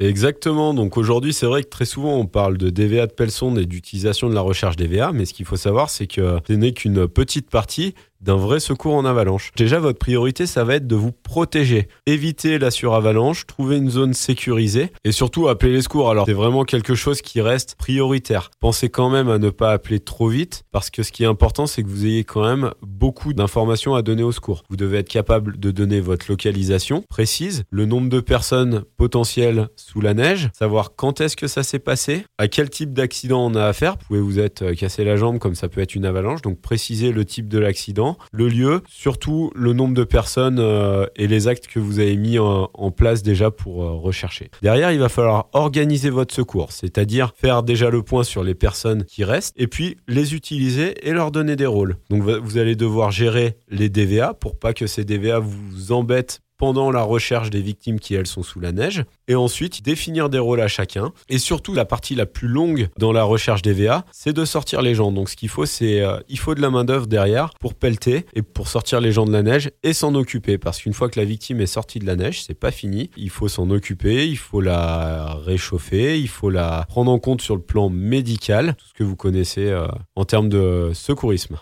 Exactement. Donc aujourd'hui, c'est vrai que très souvent, on parle de DVA de pelle sonde et d'utilisation de la recherche DVA, mais ce qu'il faut savoir, c'est que ce n'est qu'une petite partie d'un vrai secours en avalanche. Déjà, votre priorité, ça va être de vous protéger. Éviter la suravalanche, trouver une zone sécurisée et surtout appeler les secours. Alors, c'est vraiment quelque chose qui reste prioritaire. Pensez quand même à ne pas appeler trop vite parce que ce qui est important, c'est que vous ayez quand même beaucoup d'informations à donner au secours. Vous devez être capable de donner votre localisation précise, le nombre de personnes potentielles sous la neige, savoir quand est-ce que ça s'est passé, à quel type d'accident on a affaire. Vous pouvez vous être cassé la jambe comme ça peut être une avalanche, donc préciser le type de l'accident le lieu, surtout le nombre de personnes euh, et les actes que vous avez mis en, place déjà pour euh, rechercher. Derrière, il va falloir organiser votre secours, c'est-à-dire faire déjà le point sur les personnes qui restent et puis les utiliser et leur donner des rôles. Donc vous allez devoir gérer les DVA pour pas que ces DVA vous embêtent pendant la recherche des victimes qui, elles, sont sous la neige. Et ensuite, définir des rôles à chacun. Et surtout, la partie la plus longue dans la recherche des VA, c'est de sortir les gens. Donc, ce qu'il faut, c'est euh, il faut de la main-d'œuvre derrière pour pelleter et pour sortir les gens de la neige et s'en occuper. Parce qu'une fois que la victime est sortie de la neige, c'est pas fini. Il faut s'en occuper, il faut la réchauffer, il faut la prendre en compte sur le plan médical, tout ce que vous connaissez euh, en termes de secourisme.